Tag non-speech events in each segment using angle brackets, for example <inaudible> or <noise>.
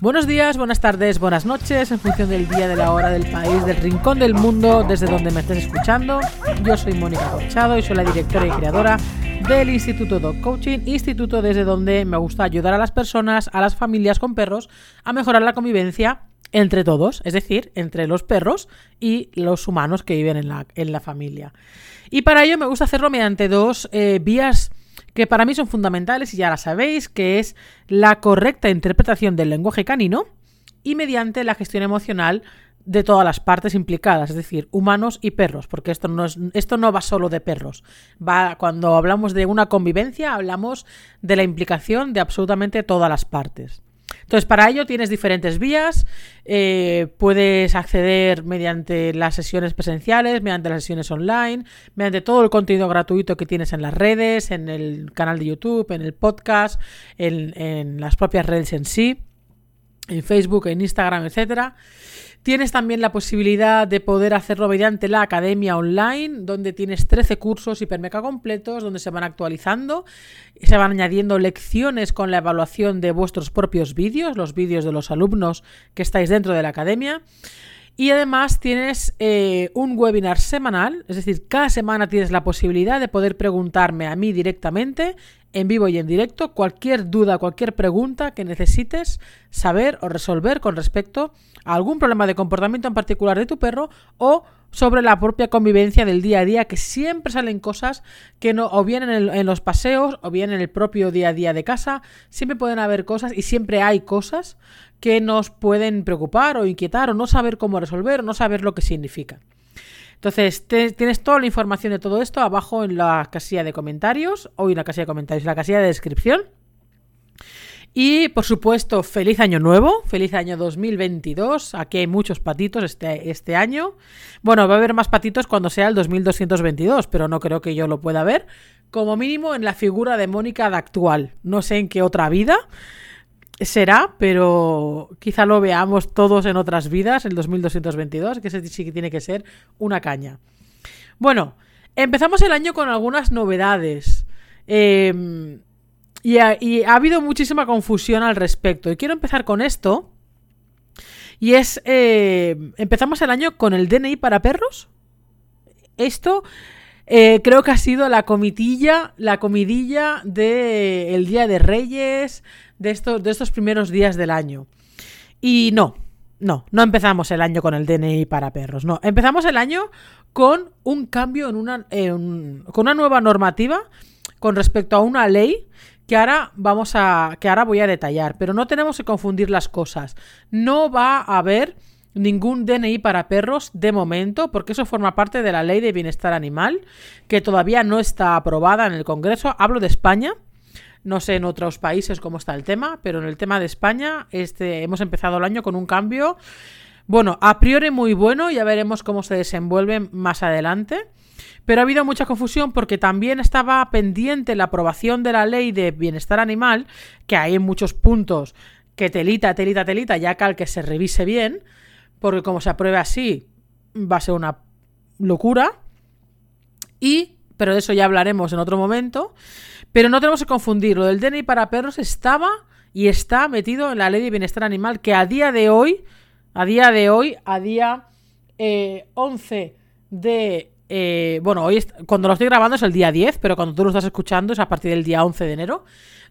Buenos días, buenas tardes, buenas noches, en función del día, de la hora, del país, del rincón del mundo, desde donde me estés escuchando. Yo soy Mónica Corchado y soy la directora y creadora del Instituto Dog Coaching, instituto desde donde me gusta ayudar a las personas, a las familias con perros, a mejorar la convivencia entre todos, es decir, entre los perros y los humanos que viven en la, en la familia. Y para ello me gusta hacerlo mediante dos eh, vías que para mí son fundamentales y ya la sabéis, que es la correcta interpretación del lenguaje canino y mediante la gestión emocional de todas las partes implicadas, es decir, humanos y perros, porque esto no, es, esto no va solo de perros. Va, cuando hablamos de una convivencia, hablamos de la implicación de absolutamente todas las partes. Entonces, para ello tienes diferentes vías. Eh, puedes acceder mediante las sesiones presenciales, mediante las sesiones online, mediante todo el contenido gratuito que tienes en las redes, en el canal de YouTube, en el podcast, en, en las propias redes en sí, en Facebook, en Instagram, etcétera. Tienes también la posibilidad de poder hacerlo mediante la academia online, donde tienes 13 cursos hipermeca completos, donde se van actualizando, se van añadiendo lecciones con la evaluación de vuestros propios vídeos, los vídeos de los alumnos que estáis dentro de la academia. Y además tienes eh, un webinar semanal, es decir, cada semana tienes la posibilidad de poder preguntarme a mí directamente, en vivo y en directo, cualquier duda, cualquier pregunta que necesites saber o resolver con respecto a algún problema de comportamiento en particular de tu perro o sobre la propia convivencia del día a día, que siempre salen cosas que no, o bien en, los paseos, o bien en el propio día a día de casa, siempre pueden haber cosas y siempre hay cosas que nos pueden preocupar o inquietar o no saber cómo resolver o no saber lo que significa. Entonces, tienes toda la información de todo esto abajo en la casilla de comentarios, o en la casilla de comentarios, en la casilla de descripción. Y por supuesto, feliz año nuevo, feliz año 2022. Aquí hay muchos patitos este, este año. Bueno, va a haber más patitos cuando sea el 2222, pero no creo que yo lo pueda ver. Como mínimo en la figura de Mónica de actual. No sé en qué otra vida será, pero quizá lo veamos todos en otras vidas, el 2222, que sí que tiene que ser una caña. Bueno, empezamos el año con algunas novedades. Y ha, y ha, habido muchísima confusión al respecto. Y quiero empezar con esto. Y es. Eh, empezamos el año con el DNI para perros. Esto. Eh, creo que ha sido la comitilla, la comidilla del el Día de Reyes, de estos, de estos primeros días del año. Y no, no, no empezamos el año con el DNI para perros, no. Empezamos el año con un cambio en una, con una nueva normativa con respecto a una ley que ahora vamos a que ahora voy a detallar, pero no tenemos que confundir las cosas. No va a haber ningún DNI para perros de momento, porque eso forma parte de la Ley de Bienestar Animal, que todavía no está aprobada en el Congreso. Hablo de España. No sé en otros países cómo está el tema, pero en el tema de España este, hemos empezado el año con un cambio, bueno, a priori muy bueno, ya veremos cómo se desenvuelve más adelante. Pero ha habido mucha confusión porque también estaba pendiente la aprobación de la ley de bienestar animal, que hay en muchos puntos que telita, telita, telita, ya cal que se revise bien, porque como se apruebe así, va a ser una locura. Y, pero de eso ya hablaremos en otro momento. Pero no tenemos que confundir, lo del DNI para perros estaba y está metido en la ley de bienestar animal, que a día de hoy, a día de hoy, a día eh, 11 de eh, bueno, hoy cuando lo estoy grabando es el día 10, pero cuando tú lo estás escuchando es a partir del día 11 de enero.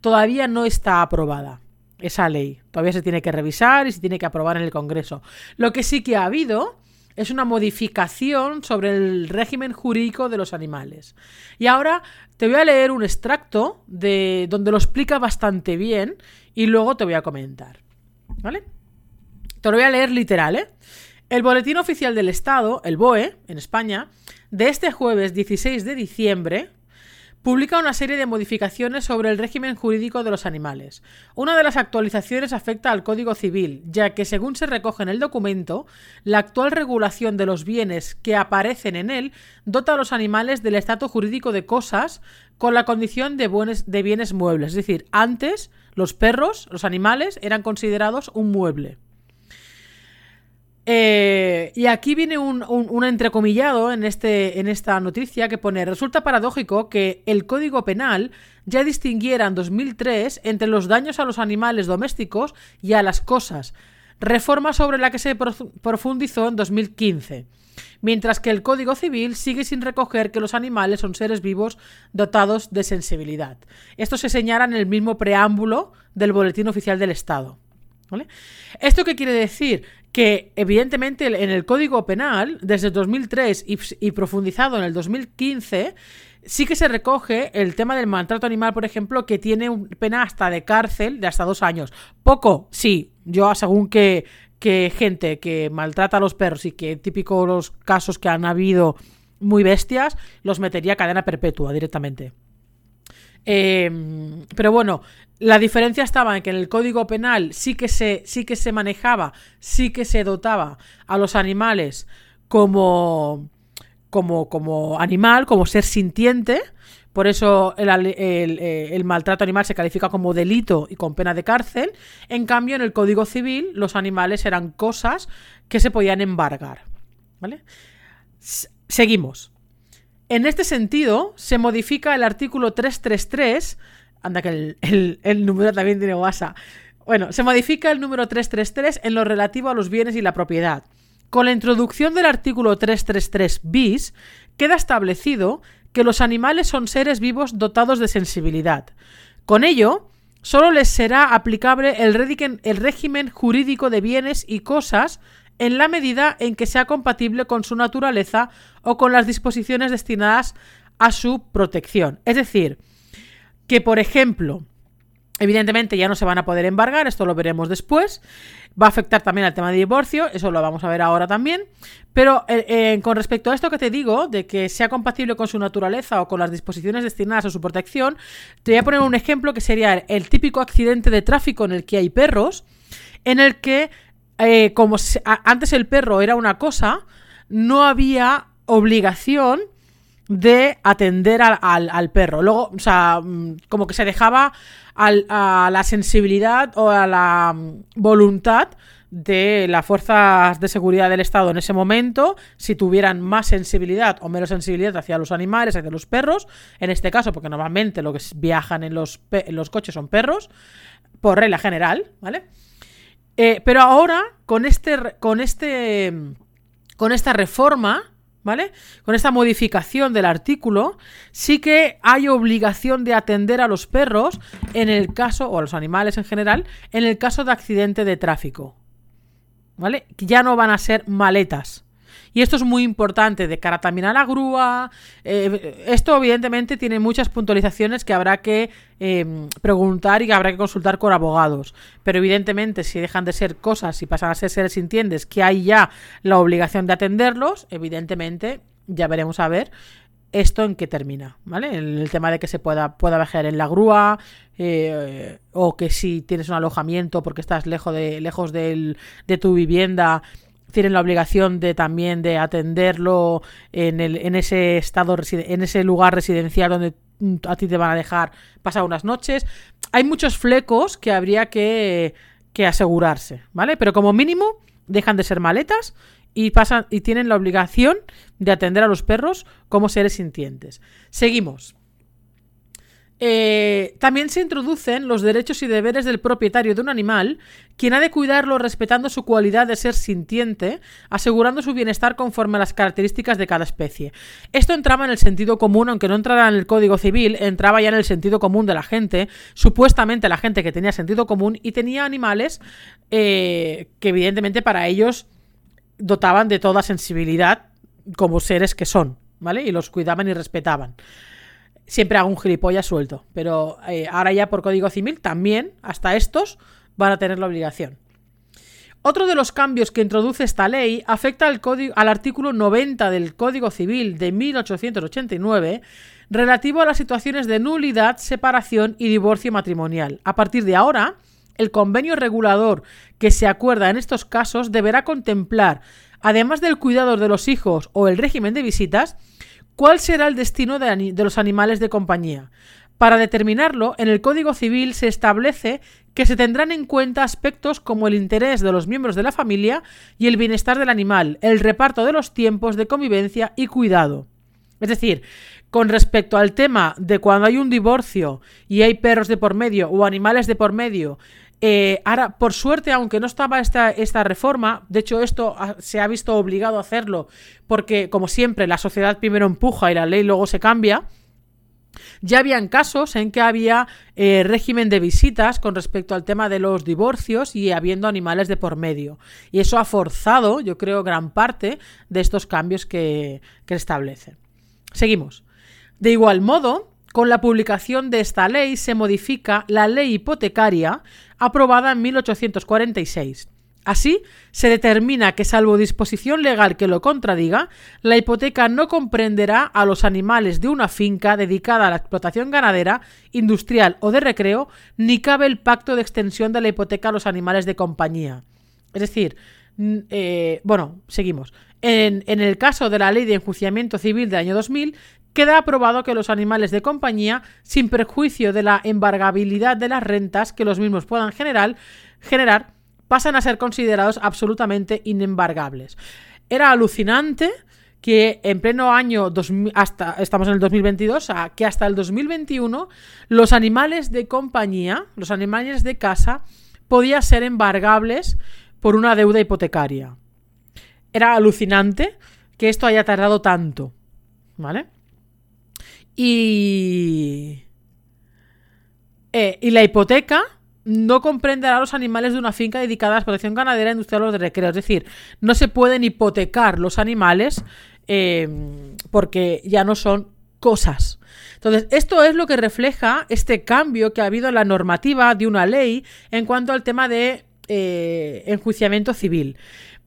Todavía no está aprobada esa ley. Todavía se tiene que revisar y se tiene que aprobar en el Congreso. Lo que sí que ha habido es una modificación sobre el régimen jurídico de los animales. Y ahora te voy a leer un extracto de donde lo explica bastante bien y luego te voy a comentar. ¿Vale? Te lo voy a leer literal, ¿eh? El Boletín Oficial del Estado, el BOE, en España, de este jueves 16 de diciembre, publica una serie de modificaciones sobre el régimen jurídico de los animales. Una de las actualizaciones afecta al Código Civil, ya que según se recoge en el documento, la actual regulación de los bienes que aparecen en él dota a los animales del estatus jurídico de cosas con la condición de, de bienes muebles. Es decir, antes los perros, los animales, eran considerados un mueble. Eh, y aquí viene un, entrecomillado en, este, en esta noticia que pone, resulta paradójico que el Código Penal ya distinguiera en 2003 entre los daños a los animales domésticos y a las cosas, reforma sobre la que se profundizó en 2015 mientras que el Código Civil sigue sin recoger que los animales son seres vivos dotados de sensibilidad. Esto se señala en el mismo preámbulo del Boletín Oficial del Estado. ¿Esto qué quiere decir? Que evidentemente en el Código Penal, desde 2003 y, profundizado en el 2015, sí que se recoge el tema del maltrato animal, por ejemplo, que tiene pena hasta de cárcel de hasta dos años. Poco, sí. Yo, según que, que gente que maltrata a los perros y que típico los casos que han habido muy bestias, los metería a cadena perpetua directamente. Em, pero bueno, la diferencia estaba en que en el Código Penal sí que se, sí que se manejaba, sí que se dotaba a los animales como, como, como animal, como ser sintiente, por eso eh, el, maltrato animal se califica como delito y con pena de cárcel. En cambio, en el Código Civil, los animales eran cosas que se podían embargar. ¿Vale? seguimos. En este sentido, se modifica el artículo 333. Anda, que el, número también tiene guasa. Bueno, se modifica el número 333 en lo relativo a los bienes y la propiedad. Con la introducción del artículo 333 bis, queda establecido que los animales son seres vivos dotados de sensibilidad. Con ello, solo les será aplicable el, régimen jurídico de bienes y cosas en la medida en que sea compatible con su naturaleza o con las disposiciones destinadas a su protección. Es decir, que por ejemplo, evidentemente ya no se van a poder embargar, esto lo veremos después, Va a afectar también al tema de divorcio, eso lo vamos a ver ahora también. Pero eh, eh, con respecto a esto que te digo, de que sea compatible con su naturaleza o con las disposiciones destinadas a su protección, te voy a poner un ejemplo que sería el típico accidente de tráfico en el que hay perros, en el que, eh, como antes el perro era una cosa, no había obligación de atender al, perro. Luego, o sea, mm, como que se dejaba a la sensibilidad o a la mm, voluntad de las fuerzas de seguridad del Estado en ese momento, si tuvieran más sensibilidad o menos sensibilidad hacia los animales, hacia los perros, en este caso, porque normalmente lo que viajan en los, los coches son perros, por regla general, ¿vale? Eh, pero ahora, con este, con este, con esta reforma, ¿vale? Con esta modificación del artículo, sí que hay obligación de atender a los perros en el caso, o a los animales en general, en el caso de accidente de tráfico. ¿Vale? Ya no van a ser maletas. Y esto es muy importante de cara también a la grúa. Eh, esto evidentemente tiene muchas puntualizaciones que habrá que em, preguntar y que habrá que consultar con abogados. Pero evidentemente si dejan de ser cosas y pasan a ser seres sintientes que hay ya la obligación de atenderlos, evidentemente ya veremos a ver esto en qué termina, ¿vale? El, tema de que se pueda, pueda viajar en la grúa eh, o que si tienes un alojamiento porque estás lejos de, lejos de tu vivienda tienen la obligación de también de atenderlo en, el, en ese estado en ese lugar residencial donde mm, a ti te van a dejar pasar unas noches. Hay muchos flecos que habría que, que asegurarse, ¿vale? Pero como mínimo dejan de ser maletas y pasan y tienen la obligación de atender a los perros como seres sintientes. Seguimos. Eh, también se introducen los derechos y deberes del propietario de un animal, quien ha de cuidarlo respetando su cualidad de ser sintiente, asegurando su bienestar conforme a las características de cada especie. Esto entraba en el sentido común, aunque no entrara en el Código Civil, entraba ya en el sentido común de la gente, supuestamente la gente que tenía sentido común y tenía animales eh, que evidentemente para ellos dotaban de toda sensibilidad como seres que son, ¿vale? Y los cuidaban y respetaban siempre hago un gilipollas suelto. Pero eh, ahora ya por Código Civil también, hasta estos, van a tener la obligación. Otro de los cambios que introduce esta ley afecta al, al artículo 90 del Código Civil de 1889 relativo a las situaciones de nulidad, separación y divorcio matrimonial. A partir de ahora, el convenio regulador que se acuerda en estos casos deberá contemplar, además del cuidado de los hijos o el régimen de visitas, ¿Cuál será el destino de, los animales de compañía? Para determinarlo, en el Código Civil se establece que se tendrán en cuenta aspectos como el interés de los miembros de la familia y el bienestar del animal, el reparto de los tiempos de convivencia y cuidado. Es decir, con respecto al tema de cuando hay un divorcio y hay perros de por medio o animales de por medio, eh, ahora, por suerte, aunque no estaba esta, reforma, de hecho esto se ha visto obligado a hacerlo porque, como siempre, la sociedad primero empuja y la ley luego se cambia, ya habían casos en que había eh, régimen de visitas con respecto al tema de los divorcios y habiendo animales de por medio. Y eso ha forzado, yo creo, gran parte de estos cambios que, que establecen. Seguimos. De igual modo, con la publicación de esta ley se modifica la ley hipotecaria aprobada en 1846 Así, se determina que, salvo disposición legal que lo contradiga, la hipoteca no comprenderá a los animales de una finca dedicada a la explotación ganadera, industrial o de recreo, ni cabe el pacto de extensión de la hipoteca a los animales de compañía. Es decir, eh, bueno, seguimos. En, en, el caso de la ley de enjuiciamiento civil del año 2000, queda aprobado que los animales de compañía, sin perjuicio de la embargabilidad de las rentas que los mismos puedan generar, pasan a ser considerados absolutamente inembargables. Era alucinante que en pleno año hasta estamos en el 2022, que hasta el 2021 los animales de compañía, los animales de casa podían ser embargables por una deuda hipotecaria. Era alucinante que esto haya tardado tanto, ¿vale? Y eh, y la hipoteca no comprenderá los animales de una finca dedicada a la explotación ganadera, industrial o de recreo. Es decir, no se pueden hipotecar los animales eh, porque ya no son cosas. Entonces, esto es lo que refleja este cambio que ha habido en la normativa de una ley en cuanto al tema de eh, enjuiciamiento civil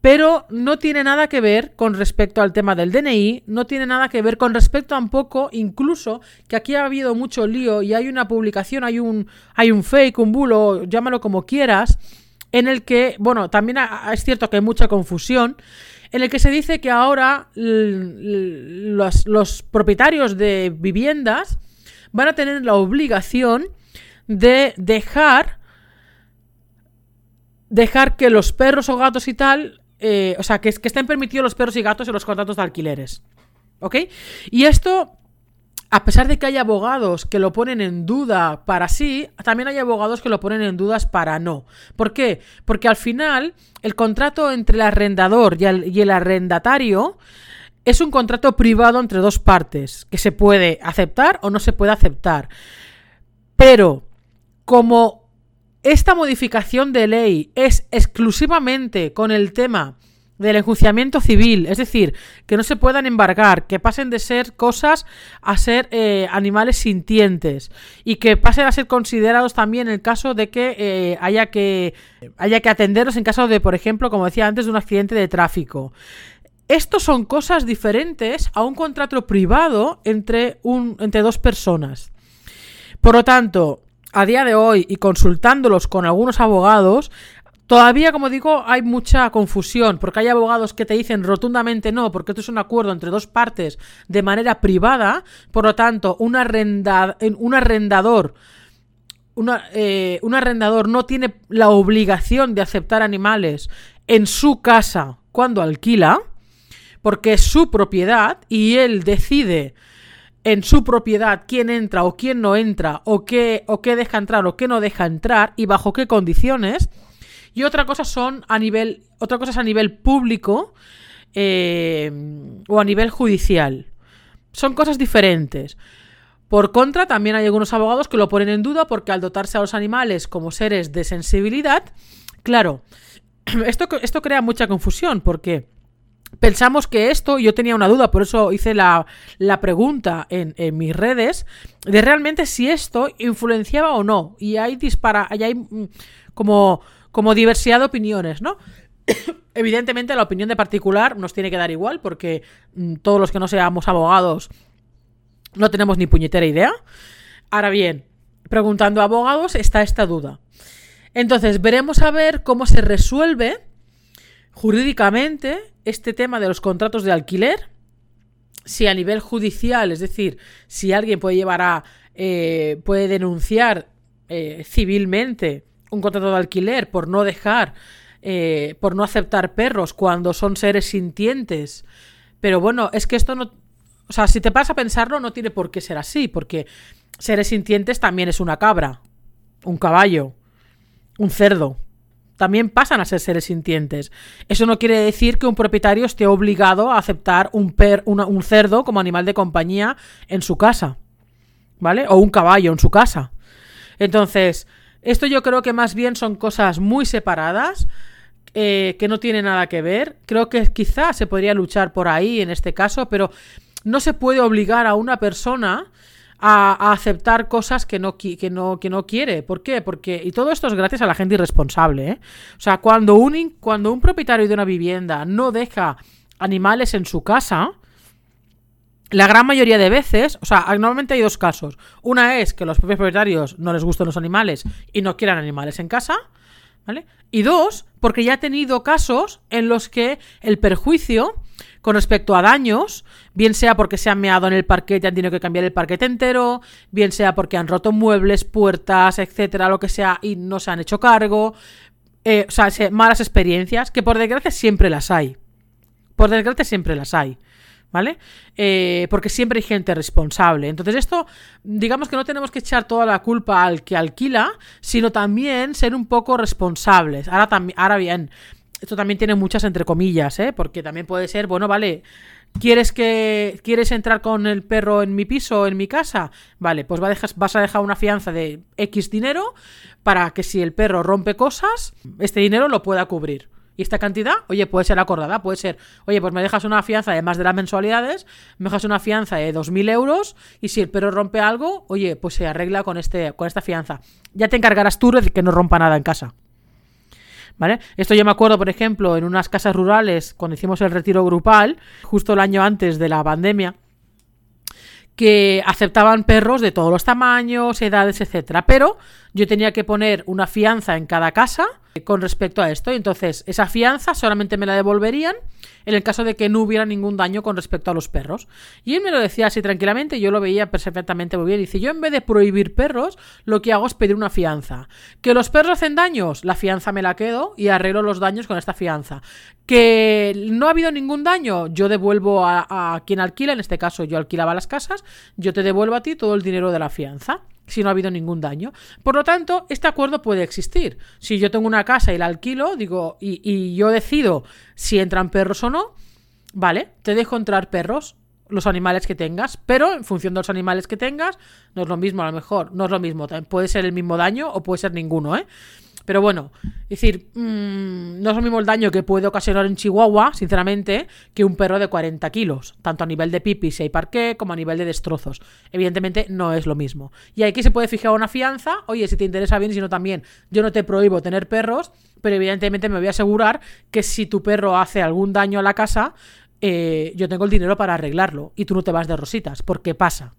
pero no tiene nada que ver con respecto al tema del DNI, no tiene nada que ver con respecto tampoco, incluso, que aquí ha habido mucho lío y hay una publicación, hay un, hay un fake, un bulo, llámalo como quieras, en el que, bueno, también es cierto que hay mucha confusión, en el que se dice que ahora los, los propietarios de viviendas van a tener la obligación de dejar dejar que los perros o gatos y tal eh, o sea, que, que estén permitidos los perros y gatos en los contratos de alquileres. ¿Ok? Y esto a pesar de que hay abogados que lo ponen en duda para sí, también hay abogados que lo ponen en dudas para no. ¿Por qué? Porque al final el contrato entre el arrendador y el, y el, arrendatario es un contrato privado entre dos partes, que se puede aceptar o no se puede aceptar. Pero como esta modificación de ley es exclusivamente con el tema del enjuiciamiento civil, es decir, que no se puedan embargar, que pasen de ser cosas a ser eh, animales sintientes y que pasen a ser considerados también en el caso de que eh, haya que haya que atenderlos en caso de, por ejemplo, como decía antes, de un accidente de tráfico. Estos son cosas diferentes a un contrato privado entre, un, entre dos personas. Por lo tanto, a día de hoy y consultándolos con algunos abogados, Todavía, como digo, hay mucha confusión, porque hay abogados que te dicen rotundamente no, porque esto es un acuerdo entre dos partes de manera privada, por lo tanto, un, un arrendador. Eh, un arrendador no tiene la obligación de aceptar animales en su casa cuando alquila, porque es su propiedad y él decide en su propiedad quién entra o quién no entra, o qué, o qué deja entrar o qué no deja entrar y bajo qué condiciones. Y otra cosa son a nivel. Otra cosa es a nivel público eh, o a nivel judicial. Son cosas diferentes. Por contra, también hay algunos abogados que lo ponen en duda porque al dotarse a los animales como seres de sensibilidad, claro, <clears throat> esto, esto crea mucha confusión porque Pensamos que esto, yo tenía una duda, por eso hice la, pregunta en, mis redes, de realmente si esto influenciaba o no. Y hay dispara, hay mm, como, como diversidad de opiniones, ¿no? <coughs> Evidentemente la opinión de particular nos tiene que dar igual, porque mm, todos los que no seamos abogados no tenemos ni puñetera idea. Ahora bien, preguntando a abogados está esta duda. Entonces, veremos a ver cómo se resuelve jurídicamente este tema de los contratos de alquiler, si a nivel judicial, es decir, si alguien puede llevar a, eh, puede denunciar eh, civilmente un contrato de alquiler por no dejar, eh, por no aceptar perros cuando son seres sintientes. Pero bueno, es que esto no... O sea, si te pasa a pensarlo, no tiene por qué ser así, porque seres sintientes también es una cabra, un caballo, un cerdo. También pasan a ser seres sintientes. Eso no quiere decir que un propietario esté obligado a aceptar un, per, un cerdo como animal de compañía en su casa. ¿Vale? O un caballo en su casa. Entonces, esto yo creo que más bien son cosas muy separadas. Eh, que no tienen nada que ver. Creo que quizás se podría luchar por ahí en este caso, pero no se puede obligar a una persona a, aceptar cosas que no, que, no, que no quiere. ¿Por qué? Porque, y todo esto es gracias a la gente irresponsable, ¿eh? O sea, cuando un, cuando un propietario de una vivienda no deja animales en su casa, la gran mayoría de veces, o sea, normalmente hay dos casos. Una es que los propios propietarios no les gustan los animales y no quieran animales en casa, ¿vale? Y dos, porque ya ha tenido casos en los que el perjuicio con respecto a daños, bien sea porque se han meado en el parquete y han tenido que cambiar el parquete entero, bien sea porque han roto muebles, puertas, etcétera, lo que sea, y no se han hecho cargo. Eh, o sea, malas experiencias, que por desgracia siempre las hay. Por desgracia siempre las hay. ¿Vale? Eh, porque siempre hay gente responsable. Entonces esto, digamos que no tenemos que echar toda la culpa al que alquila, sino también ser un poco responsables. Ahora, ahora bien, esto también tiene muchas entre comillas, ¿eh? Porque también puede ser, bueno, vale, ¿quieres que quieres entrar con el perro en mi piso, en mi casa? Vale, pues vas a dejar una fianza de X dinero para que si el perro rompe cosas, este dinero lo pueda cubrir. Y esta cantidad, oye, puede ser acordada, puede ser, oye, pues me dejas una fianza de más de las mensualidades, me dejas una fianza de 2.000 euros y si el perro rompe algo, oye, pues se arregla con, este, con esta fianza. Ya te encargarás tú de que no rompa nada en casa. ¿Vale? Esto yo me acuerdo, por ejemplo, en unas casas rurales, cuando hicimos el retiro grupal, justo el año antes de la pandemia, que aceptaban perros de todos los tamaños, edades, etcétera. Pero yo tenía que poner una fianza en cada casa con respecto a esto. Y entonces, esa fianza solamente me la devolverían en el caso de que no hubiera ningún daño con respecto a los perros. Y él me lo decía así tranquilamente, yo lo veía perfectamente muy bien. Dice, yo en vez de prohibir perros, lo que hago es pedir una fianza. ¿Que los perros hacen daños? La fianza me la quedo y arreglo los daños con esta fianza. ¿Que no ha habido ningún daño? Yo devuelvo a, a quien alquila, en este caso yo alquilaba las casas, yo te devuelvo a ti todo el dinero de la fianza si no ha habido ningún daño. Por lo tanto, este acuerdo puede existir. Si yo tengo una casa y la alquilo, digo, y, yo decido si entran perros o no, vale, te dejo entrar perros, los animales que tengas, pero en función de los animales que tengas, no es lo mismo, a lo mejor, no es lo mismo, puede ser el mismo daño o puede ser ninguno, ¿eh? Pero bueno, es decir, mm, no es lo mismo el daño que puede ocasionar en Chihuahua, sinceramente, que un perro de 40 kilos, tanto a nivel de pipi si hay parqué como a nivel de destrozos. Evidentemente no es lo mismo. Y aquí se puede fijar una fianza, oye, si te interesa bien, si no también, yo no te prohíbo tener perros, pero evidentemente me voy a asegurar que si tu perro hace algún daño a la casa, eh, yo tengo el dinero para arreglarlo y tú no te vas de rositas, porque pasa.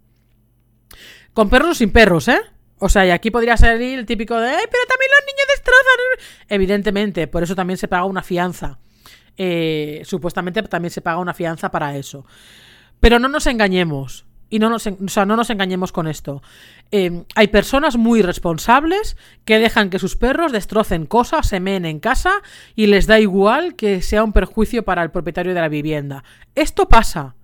Con perros o sin perros, ¿eh? O sea, y aquí podría salir el típico de, pero también los niños destrozan! Evidentemente, por eso también se paga una fianza. Eh, supuestamente también se paga una fianza para eso. Pero no nos engañemos. Y no nos, o sea, no nos engañemos con esto. Em, hay personas muy responsables que dejan que sus perros destrocen cosas, se meen en casa y les da igual que sea un perjuicio para el propietario de la vivienda. Esto pasa.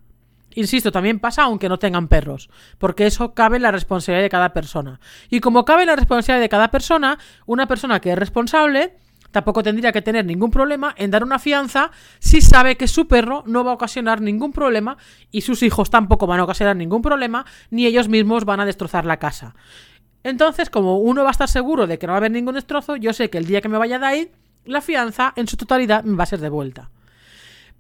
Insisto, también pasa aunque no tengan perros, porque eso cabe en la responsabilidad de cada persona. Y como cabe en la responsabilidad de cada persona, una persona que es responsable tampoco tendría que tener ningún problema en dar una fianza si sabe que su perro no va a ocasionar ningún problema y sus hijos tampoco van a ocasionar ningún problema, ni ellos mismos van a destrozar la casa. Entonces, como uno va a estar seguro de que no va a haber ningún destrozo, yo sé que el día que me vaya de ahí, la fianza en su totalidad va a ser devuelta.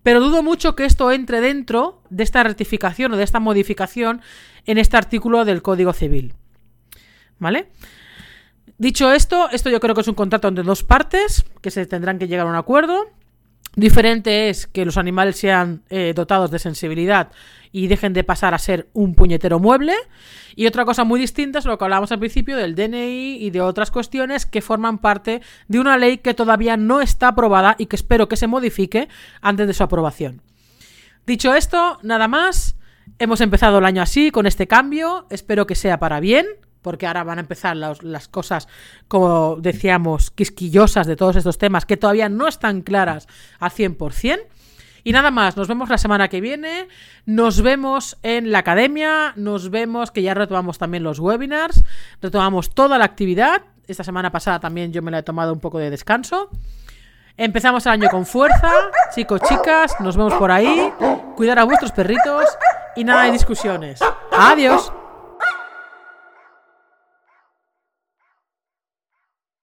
Pero dudo mucho que esto entre dentro de esta rectificación o de esta modificación en este artículo del Código Civil. ¿Vale? Dicho esto, esto yo creo que es un contrato entre dos partes que se tendrán que llegar a un acuerdo. Diferente es que los animales sean eh, dotados de sensibilidad y dejen de pasar a ser un puñetero mueble. Y otra cosa muy distinta es lo que hablábamos al principio del DNI y de otras cuestiones que forman parte de una ley que todavía no está aprobada y que espero que se modifique antes de su aprobación. Dicho esto, nada más. Hemos empezado el año así, con este cambio. Espero que sea para bien, porque ahora van a empezar las, cosas, como decíamos, quisquillosas de todos estos temas que todavía no están claras al 100%. Y nada más, nos vemos la semana que viene, nos vemos en la academia, nos vemos que ya retomamos también los webinars, retomamos toda la actividad. Esta semana pasada también yo me la he tomado un poco de descanso. Empezamos el año con fuerza, chicos, chicas, nos vemos por ahí. Cuidar a vuestros perritos y nada de discusiones. Adiós.